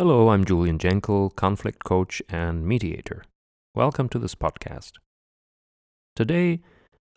Hello, I'm Julian Jenkel, conflict coach and mediator. Welcome to this podcast. Today,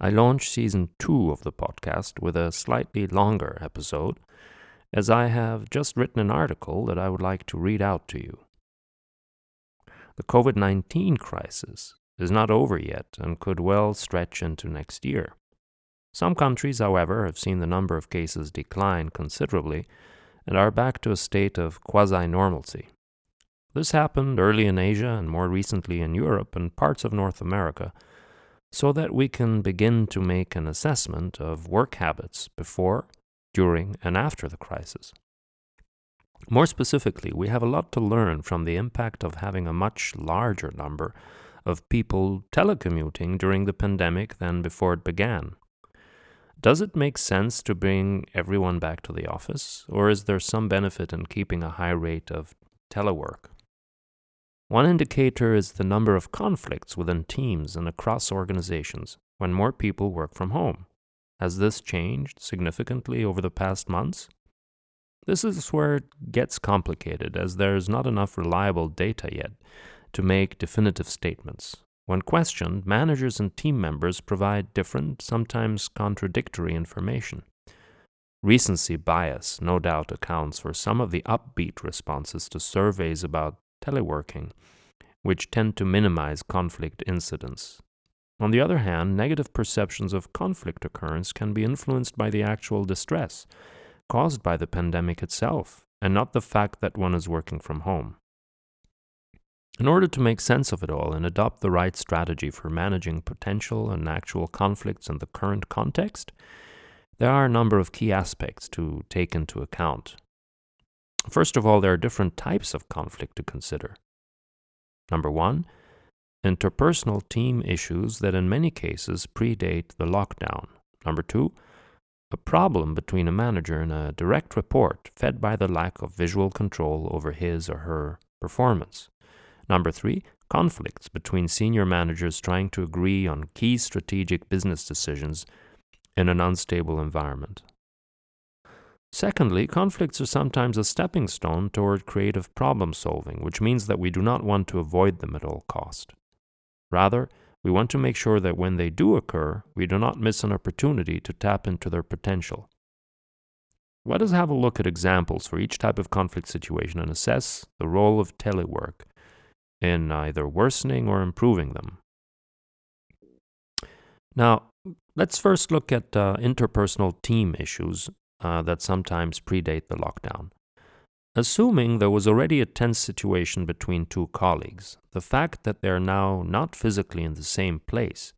I launch season two of the podcast with a slightly longer episode, as I have just written an article that I would like to read out to you. The COVID 19 crisis is not over yet and could well stretch into next year. Some countries, however, have seen the number of cases decline considerably and are back to a state of quasi normalcy. This happened early in Asia and more recently in Europe and parts of North America, so that we can begin to make an assessment of work habits before, during, and after the crisis. More specifically, we have a lot to learn from the impact of having a much larger number of people telecommuting during the pandemic than before it began. Does it make sense to bring everyone back to the office, or is there some benefit in keeping a high rate of telework? One indicator is the number of conflicts within teams and across organizations when more people work from home. Has this changed significantly over the past months? This is where it gets complicated, as there is not enough reliable data yet to make definitive statements. When questioned, managers and team members provide different, sometimes contradictory information. Recency bias no doubt accounts for some of the upbeat responses to surveys about teleworking, which tend to minimize conflict incidents. On the other hand, negative perceptions of conflict occurrence can be influenced by the actual distress caused by the pandemic itself, and not the fact that one is working from home. In order to make sense of it all and adopt the right strategy for managing potential and actual conflicts in the current context, there are a number of key aspects to take into account. First of all, there are different types of conflict to consider. Number one, interpersonal team issues that in many cases predate the lockdown. Number two, a problem between a manager and a direct report fed by the lack of visual control over his or her performance. Number three, conflicts between senior managers trying to agree on key strategic business decisions in an unstable environment. Secondly, conflicts are sometimes a stepping stone toward creative problem solving, which means that we do not want to avoid them at all cost. Rather, we want to make sure that when they do occur, we do not miss an opportunity to tap into their potential. Let us have a look at examples for each type of conflict situation and assess the role of telework in either worsening or improving them. Now, let's first look at uh, interpersonal team issues uh, that sometimes predate the lockdown. Assuming there was already a tense situation between two colleagues, the fact that they are now not physically in the same place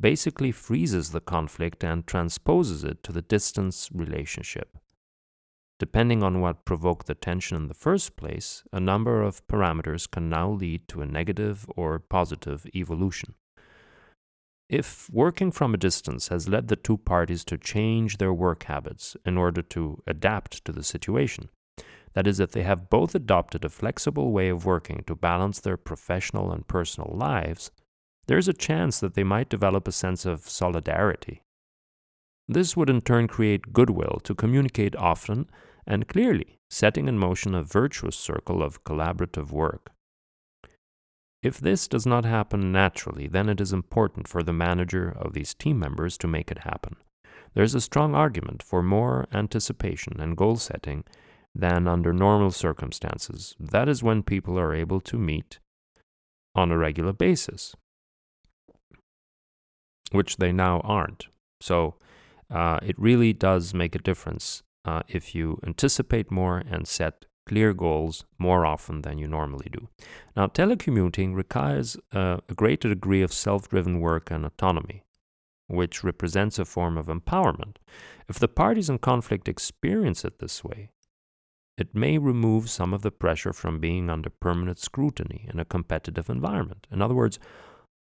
basically freezes the conflict and transposes it to the distance relationship. Depending on what provoked the tension in the first place, a number of parameters can now lead to a negative or positive evolution. If working from a distance has led the two parties to change their work habits in order to adapt to the situation, that is, if they have both adopted a flexible way of working to balance their professional and personal lives, there's a chance that they might develop a sense of solidarity this would in turn create goodwill to communicate often and clearly, setting in motion a virtuous circle of collaborative work. If this does not happen naturally, then it is important for the manager of these team members to make it happen. There is a strong argument for more anticipation and goal setting than under normal circumstances. That is when people are able to meet on a regular basis, which they now aren't. So, uh, it really does make a difference uh, if you anticipate more and set clear goals more often than you normally do. Now, telecommuting requires uh, a greater degree of self driven work and autonomy, which represents a form of empowerment. If the parties in conflict experience it this way, it may remove some of the pressure from being under permanent scrutiny in a competitive environment. In other words,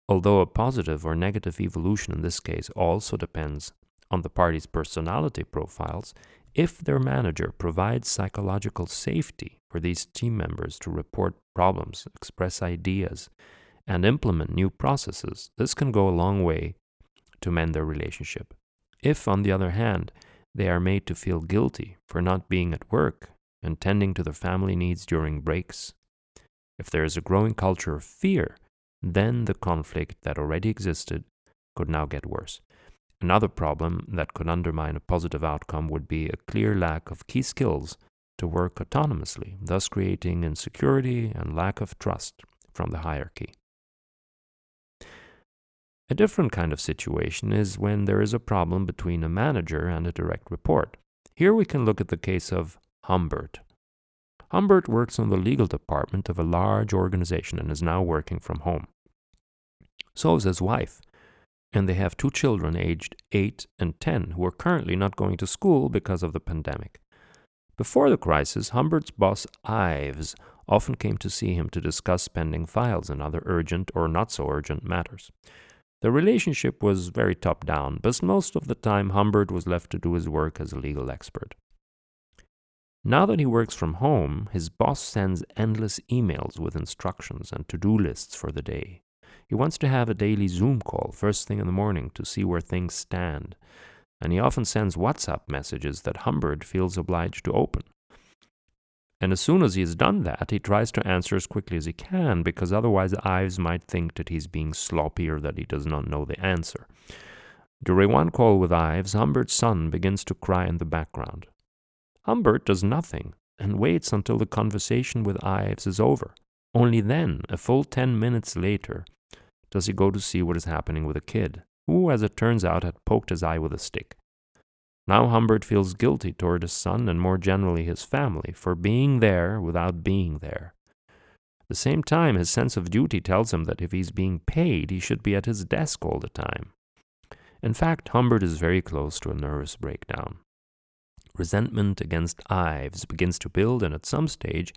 although a positive or negative evolution in this case also depends on the parties' personality profiles if their manager provides psychological safety for these team members to report problems, express ideas, and implement new processes. This can go a long way to mend their relationship. If, on the other hand, they are made to feel guilty for not being at work and tending to their family needs during breaks. If there is a growing culture of fear, then the conflict that already existed could now get worse. Another problem that could undermine a positive outcome would be a clear lack of key skills to work autonomously, thus creating insecurity and lack of trust from the hierarchy. A different kind of situation is when there is a problem between a manager and a direct report. Here we can look at the case of Humbert. Humbert works on the legal department of a large organization and is now working from home. So is his wife, and they have two children aged 8 and 10 who are currently not going to school because of the pandemic. Before the crisis, Humbert's boss, Ives, often came to see him to discuss pending files and other urgent or not so urgent matters. The relationship was very top down, but most of the time Humbert was left to do his work as a legal expert. Now that he works from home, his boss sends endless emails with instructions and to do lists for the day. He wants to have a daily Zoom call first thing in the morning to see where things stand, and he often sends WhatsApp messages that Humbert feels obliged to open. And as soon as he has done that, he tries to answer as quickly as he can, because otherwise Ives might think that he's being sloppy or that he does not know the answer. During one call with Ives, Humbert's son begins to cry in the background. Humbert does nothing and waits until the conversation with Ives is over. Only then, a full ten minutes later, does he go to see what is happening with the kid, who, as it turns out, had poked his eye with a stick. Now Humbert feels guilty toward his son and more generally his family for being there without being there. At the same time, his sense of duty tells him that if he's being paid, he should be at his desk all the time. In fact, Humbert is very close to a nervous breakdown. Resentment against Ives begins to build, and at some stage,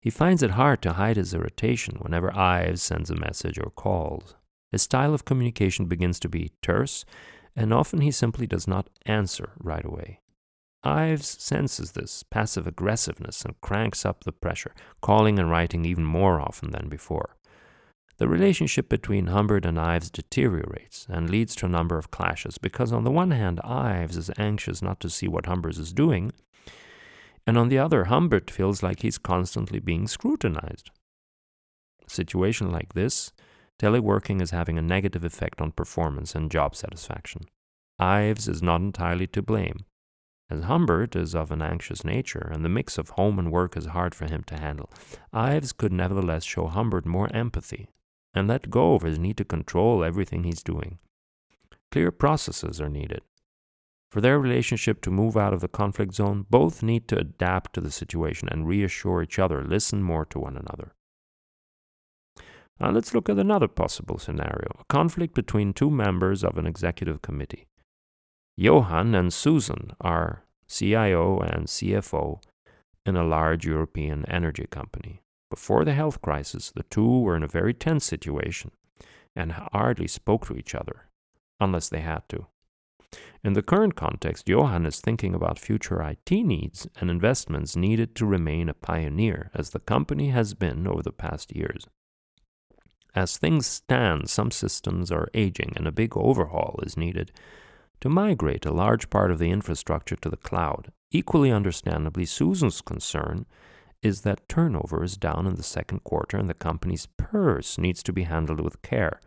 he finds it hard to hide his irritation whenever Ives sends a message or calls. His style of communication begins to be terse and often he simply does not answer right away. Ives senses this passive aggressiveness and cranks up the pressure, calling and writing even more often than before. The relationship between Humbert and Ives deteriorates and leads to a number of clashes because, on the one hand, Ives is anxious not to see what Humbert is doing, and on the other, Humbert feels like he's constantly being scrutinized. A situation like this teleworking is having a negative effect on performance and job satisfaction. Ives is not entirely to blame, as Humbert is of an anxious nature and the mix of home and work is hard for him to handle. Ives could nevertheless show Humbert more empathy and let go of his need to control everything he's doing. Clear processes are needed. For their relationship to move out of the conflict zone, both need to adapt to the situation and reassure each other, listen more to one another. Now let's look at another possible scenario a conflict between two members of an executive committee. Johan and Susan are CIO and CFO in a large European energy company. Before the health crisis, the two were in a very tense situation and hardly spoke to each other, unless they had to. In the current context, Johan is thinking about future IT needs and investments needed to remain a pioneer, as the company has been over the past years. As things stand, some systems are aging and a big overhaul is needed to migrate a large part of the infrastructure to the cloud. Equally understandably, Susan's concern is that turnover is down in the second quarter and the company's purse needs to be handled with care.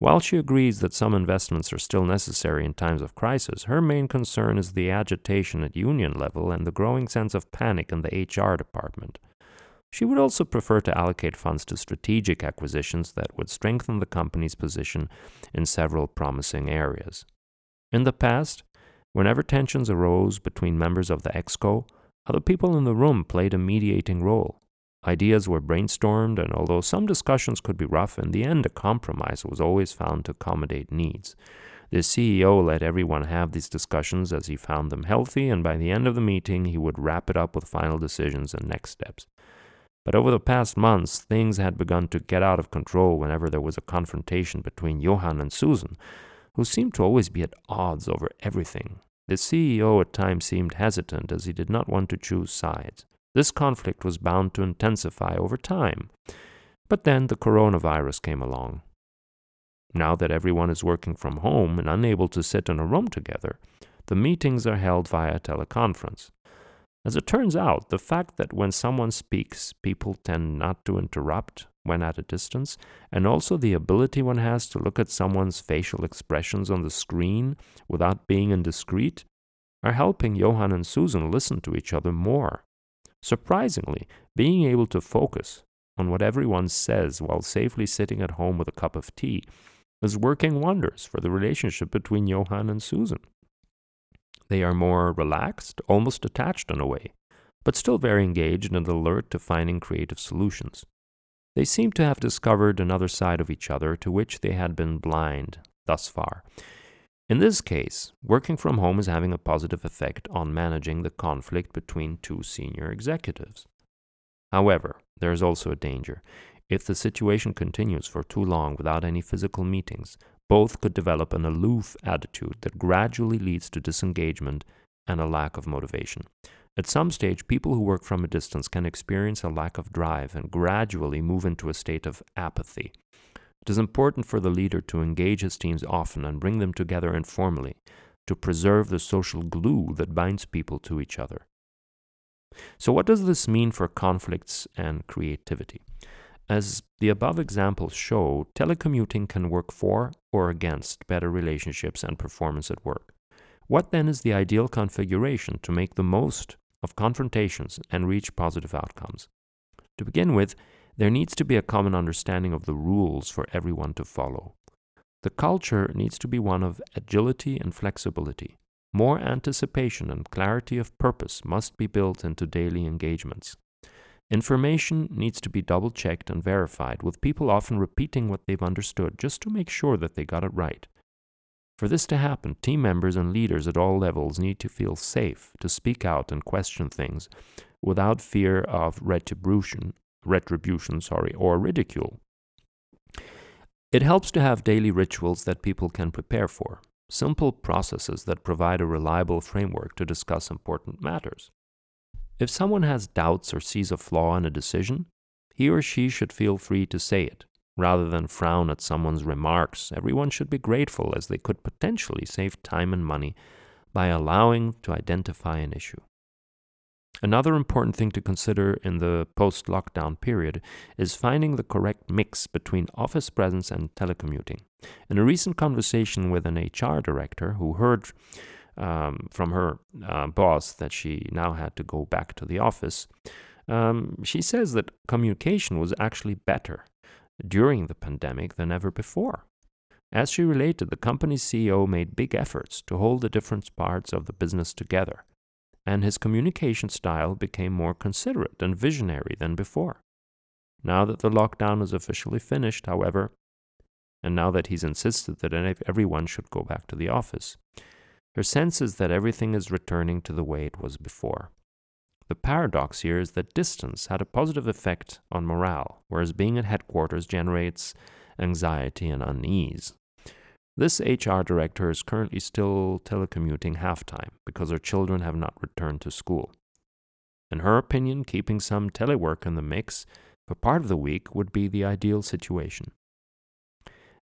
While she agrees that some investments are still necessary in times of crisis, her main concern is the agitation at union level and the growing sense of panic in the HR department. She would also prefer to allocate funds to strategic acquisitions that would strengthen the company's position in several promising areas. In the past, whenever tensions arose between members of the ExCo, other people in the room played a mediating role. Ideas were brainstormed, and although some discussions could be rough, in the end a compromise was always found to accommodate needs. The CEO let everyone have these discussions as he found them healthy, and by the end of the meeting, he would wrap it up with final decisions and next steps. But over the past months, things had begun to get out of control whenever there was a confrontation between Johan and Susan, who seemed to always be at odds over everything. The CEO at times seemed hesitant as he did not want to choose sides. This conflict was bound to intensify over time. But then the coronavirus came along. Now that everyone is working from home and unable to sit in a room together, the meetings are held via teleconference. As it turns out, the fact that when someone speaks, people tend not to interrupt when at a distance, and also the ability one has to look at someone's facial expressions on the screen without being indiscreet, are helping Johan and Susan listen to each other more. Surprisingly, being able to focus on what everyone says while safely sitting at home with a cup of tea is working wonders for the relationship between Johan and Susan. They are more relaxed, almost detached in a way, but still very engaged and alert to finding creative solutions. They seem to have discovered another side of each other to which they had been blind thus far. In this case, working from home is having a positive effect on managing the conflict between two senior executives. However, there is also a danger. If the situation continues for too long without any physical meetings, both could develop an aloof attitude that gradually leads to disengagement and a lack of motivation. At some stage, people who work from a distance can experience a lack of drive and gradually move into a state of apathy. It is important for the leader to engage his teams often and bring them together informally to preserve the social glue that binds people to each other. So, what does this mean for conflicts and creativity? As the above examples show, telecommuting can work for or against better relationships and performance at work. What then is the ideal configuration to make the most of confrontations and reach positive outcomes? To begin with, there needs to be a common understanding of the rules for everyone to follow. The culture needs to be one of agility and flexibility. More anticipation and clarity of purpose must be built into daily engagements. Information needs to be double checked and verified, with people often repeating what they've understood just to make sure that they got it right. For this to happen, team members and leaders at all levels need to feel safe to speak out and question things without fear of retribution, retribution sorry, or ridicule. It helps to have daily rituals that people can prepare for, simple processes that provide a reliable framework to discuss important matters. If someone has doubts or sees a flaw in a decision, he or she should feel free to say it. Rather than frown at someone's remarks, everyone should be grateful as they could potentially save time and money by allowing to identify an issue. Another important thing to consider in the post lockdown period is finding the correct mix between office presence and telecommuting. In a recent conversation with an HR director who heard um, from her uh, boss that she now had to go back to the office, um, she says that communication was actually better during the pandemic than ever before. As she related, the company's CEO made big efforts to hold the different parts of the business together, and his communication style became more considerate and visionary than before. Now that the lockdown is officially finished, however, and now that he's insisted that everyone should go back to the office, her sense is that everything is returning to the way it was before. The paradox here is that distance had a positive effect on morale, whereas being at headquarters generates anxiety and unease. This HR director is currently still telecommuting half time because her children have not returned to school. In her opinion, keeping some telework in the mix for part of the week would be the ideal situation.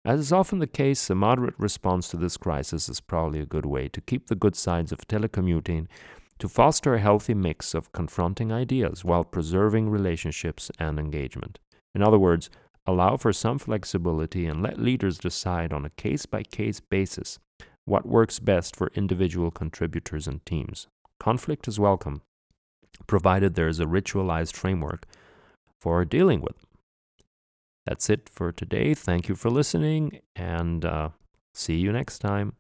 As is often the case, a moderate response to this crisis is probably a good way to keep the good sides of telecommuting, to foster a healthy mix of confronting ideas while preserving relationships and engagement. In other words, allow for some flexibility and let leaders decide on a case by case basis what works best for individual contributors and teams. Conflict is welcome, provided there is a ritualized framework for dealing with that's it for today. Thank you for listening, and uh, see you next time.